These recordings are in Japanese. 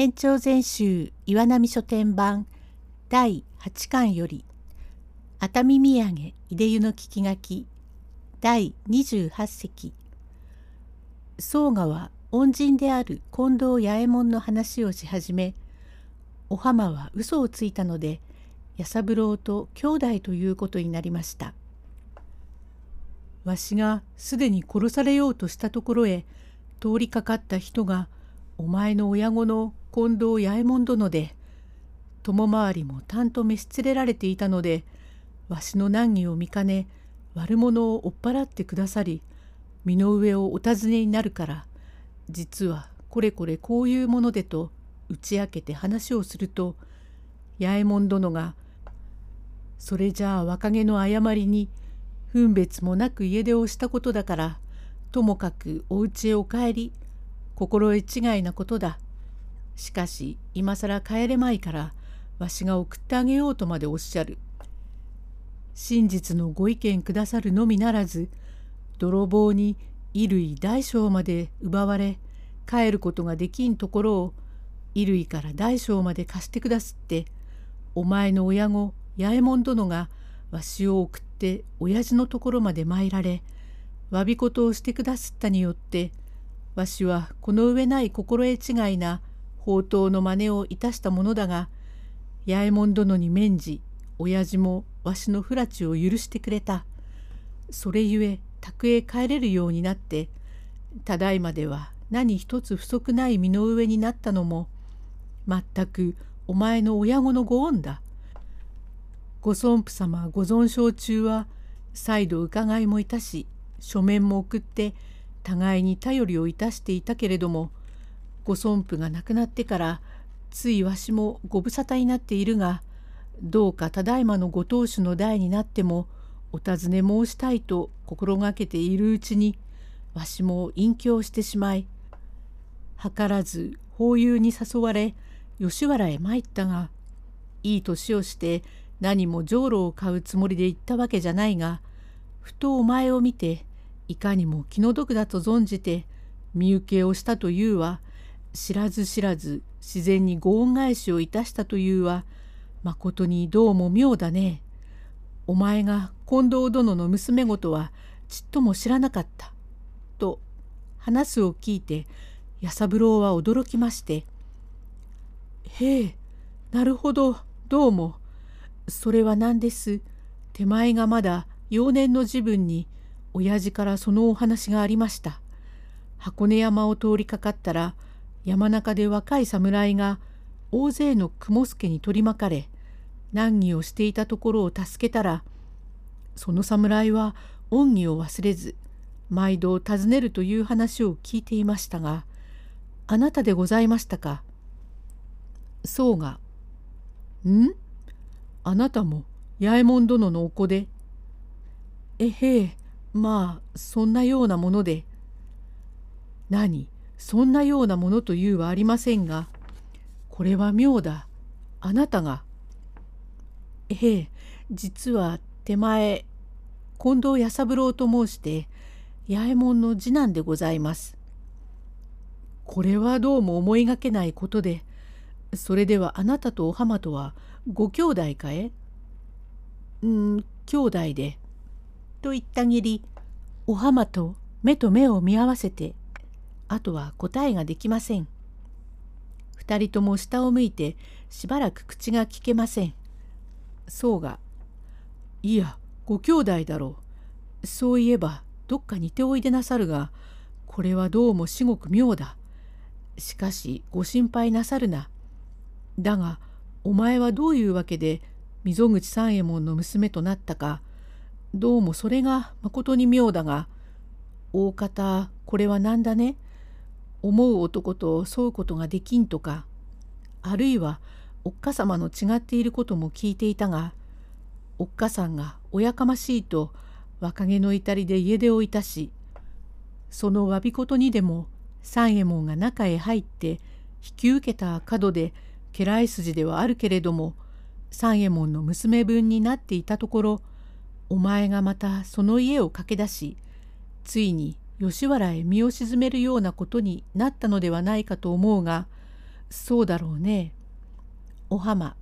延長全集岩波書店版第8巻より熱海土産いで湯の聞き書き第28席宗我は恩人である近藤八右衛門の話をし始めお浜は嘘をついたので弥三郎と兄弟ということになりました。わしがすでに殺されようとしたところへ通りかかった人がお前の親子の近藤八右衛門殿で友回りもたんと召し連れられていたのでわしの難儀を見かね悪者を追っ払ってくださり身の上をお尋ねになるから実はこれこれこういうものでと打ち明けて話をすると八右衛門殿が「それじゃあ若気の誤りに分別もなく家出をしたことだからともかくお家へお帰り心得違いなことだ。しかし今更帰れまいからわしが送ってあげようとまでおっしゃる。真実のご意見くださるのみならず泥棒に衣類大小まで奪われ帰ることができんところを衣類から大小まで貸してくだすってお前の親子八右衛門殿がわしを送って親父のところまで参られ詫び事をしてくだすったによってわしはこの上ない心得違いな宝刀の真似をいたしたものだが八右衛門殿に免じ親父もわしの不埒を許してくれた。それゆえ宅へ帰れるようになってただいまでは何一つ不足ない身の上になったのも全くお前の親子のご恩だ。ご尊父様ご存承中は再度伺いもいたし書面も送って互いに頼りをいたしていたけれどもご尊父が亡くなってからついわしもご無沙汰になっているがどうかただいまのご当主の代になってもお尋ね申したいと心がけているうちにわしも隠居してしまい図らず法友に誘われ吉原へ参ったがいい年をして何も浄瑠を買うつもりで行ったわけじゃないがふとお前を見ていかにも気の毒だと存じて身請けをしたというは知らず知らず自然にご恩返しをいたしたというはまことにどうも妙だね。お前が近藤殿の娘ごとはちっとも知らなかった。と話すを聞いて弥三郎は驚きまして「へえなるほどどうもそれは何です手前がまだ幼年の自分に親父からそのお話がありました。箱根山を通りかかったら山中で若い侍が大勢の雲助に取り巻かれ難儀をしていたところを助けたらその侍は恩義を忘れず毎度訪ねるという話を聞いていましたがあなたでございましたか？そうが「ん？あなたも八右衛門殿のお子で」えへえまあそんなようなもので。何？そんなようなものというはありませんがこれは妙だあなたがええ実は手前近藤弥三郎と申して八右衛門の次男でございます。これはどうも思いがけないことでそれではあなたとお浜とはご兄弟かえ？うん兄弟で。と言ったぎりお浜と目と目を見合わせてあとは答えができません。二人とも下を向いてしばらく口が聞けません。そうが「いやご兄弟だろう。そういえばどっか似ておいでなさるがこれはどうも至極妙だ。しかしご心配なさるな。だがお前はどういうわけで溝口三右衛門の娘となったかどうもそれがまことに妙だが大方これは何だね？思う男と添うことができんとかあるいはおっかさまの違っていることも聞いていたがおっかさんがおやかましいと若気の至りで家出をいたしその詫び事にでも三右衛門が中へ入って引き受けた角で家来筋ではあるけれども三右衛門の娘分になっていたところお前がまたその家を駆け出しついに吉原へ身を沈めるようなことになったのではないかと思うがそうだろうね。お浜。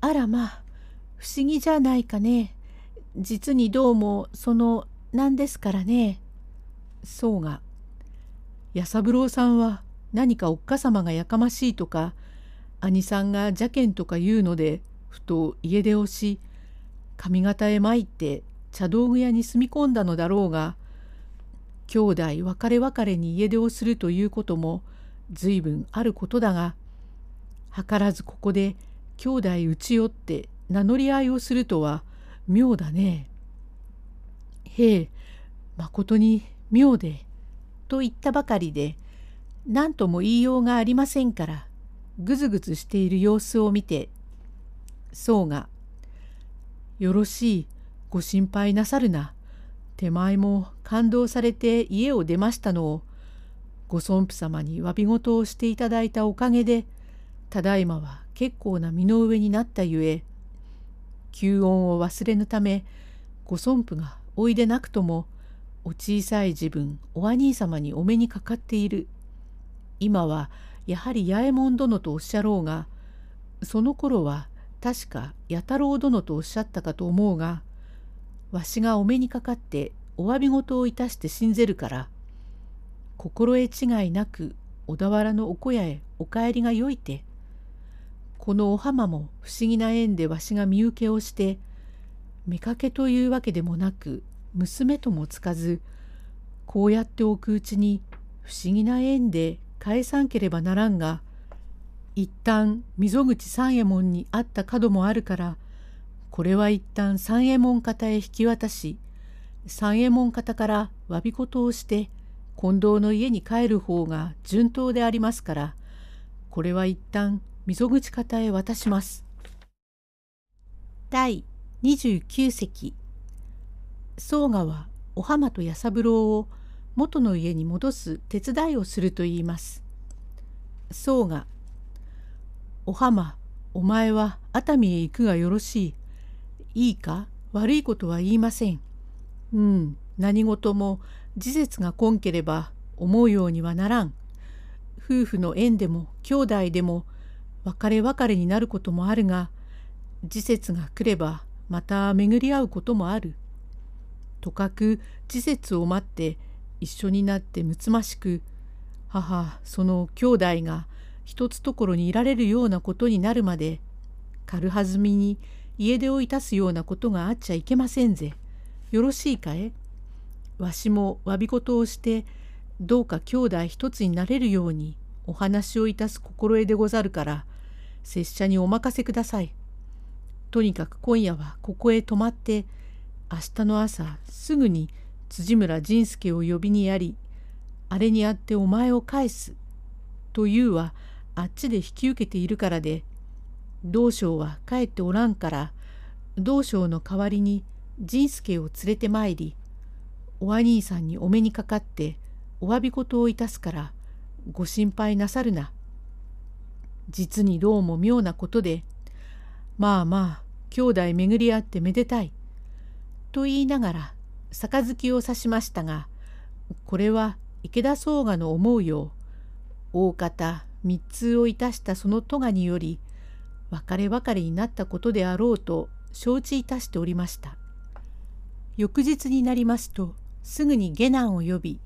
あらまあ、不思議じゃないかね。実にどうも、その、なんですからね。そうが。弥三郎さんは何かおっかさまがやかましいとか、兄さんが邪険とか言うので、ふと家出をし、上方へ参って茶道具屋に住み込んだのだろうが、兄弟別れ別れに家出をするということも随分あることだが図らずここで兄弟打ち寄って名乗り合いをするとは妙だね。へえまことに妙で」と言ったばかりで何とも言いようがありませんからぐずぐずしている様子を見てそうが「よろしいご心配なさるな手前も感動されて家を出ましたの。をご尊父様に詫び事をしていただいたおかげでただいまは結構な身の上になったゆえ吸音を忘れぬためご尊父がおいでなくともお小さい自分お兄様にお目にかかっている。今はやはり八右衛門殿とおっしゃろうがその頃は確か弥太郎殿とおっしゃったかと思うがわしがお目にかかってお詫び事をいたして信ぜるから心得違いなく小田原のお小屋へお帰りがよいてこのお浜も不思議な縁でわしが身請けをして妾というわけでもなく娘ともつかずこうやっておくうちに不思議な縁で返さんければならんが一旦溝口三右衛門にあった角もあるからこれは一旦三右衛門方へ引き渡し三右衛門方から詫び事をして近藤の家に帰る方が順当でありますからこれは一旦溝口方へ渡します。第29席宗我はお浜と弥三郎を元の家に戻す手伝いをすると言います。宗我お浜お前は熱海へ行くがよろしい。いいか？悪いことは言いません。うん、何事も事実が根ければ思うようにはならん。夫婦の縁でも兄弟でも別れ別れになることもあるが時節が来ればまた巡り合うこともある。とかく時節を待って一緒になってむつましく母その兄弟が一つところにいられるようなことになるまで軽はずみに家出をいたすようなことがあっちゃいけませんぜ。よろしいかえわしも詫び事をしてどうか兄弟一つになれるようにお話をいたす心得でござるから拙者にお任せください。とにかく今夜はここへ泊まって明日の朝すぐに辻村仁助を呼びにやりあれにあってお前を返すというはあっちで引き受けているからで道将は帰っておらんから道将の代わりに仁助を連れてまいりお兄さんにお目にかかってお詫び事をいたすからご心配なさるな。実にどうも妙なことでまあまあ兄弟巡り合ってめでたい。と言いながら杯を指しましたがこれは池田宗我の思うよう大方密通をいたしたその咎により別れ別れになったことであろうと承知いたしておりました。翌日になりますとすぐに下男を呼び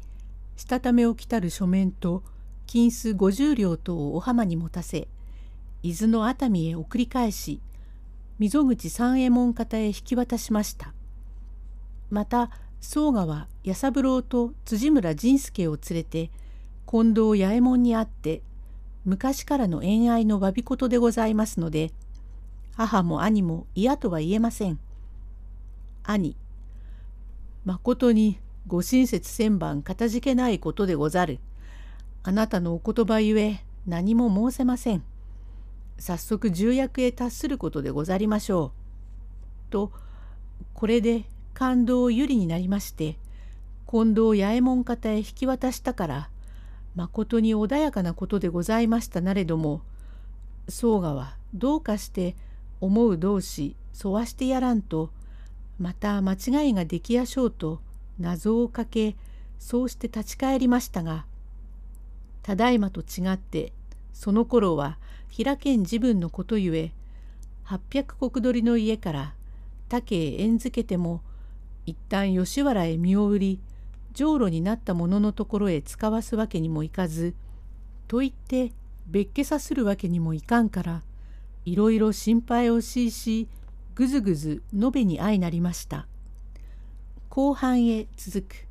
したためを来たる書面と金子50両とをお浜に持たせ伊豆の熱海へ送り返し溝口三右衛門方へ引き渡しました。また宗我は弥三郎と辻村仁助を連れて近藤八右衛門に会って昔からの恋愛の詫び事でございますので母も兄も嫌とは言えません。兄まことにご親切千番かたじけないことでござる。あなたのお言葉ゆえ何も申せません。早速重役へ達することでござりましょう。とこれで感動を有利になりまして近藤八右衛門方へ引き渡したからまことに穏やかなことでございましたなれども宗我はどうかして思う同士沿わしてやらんとまた間違いができやしょうと謎をかけそうして立ち返りましたがただいまと違ってその頃は平けん自分のことゆえ800石取りの家から竹へ縁づけても一旦吉原へ身を売り浄炉になった者のところへ使わすわけにもいかずと言って別家さするわけにもいかんからいろいろ心配をしいしぐずぐず延べに相なりました。後半へ続く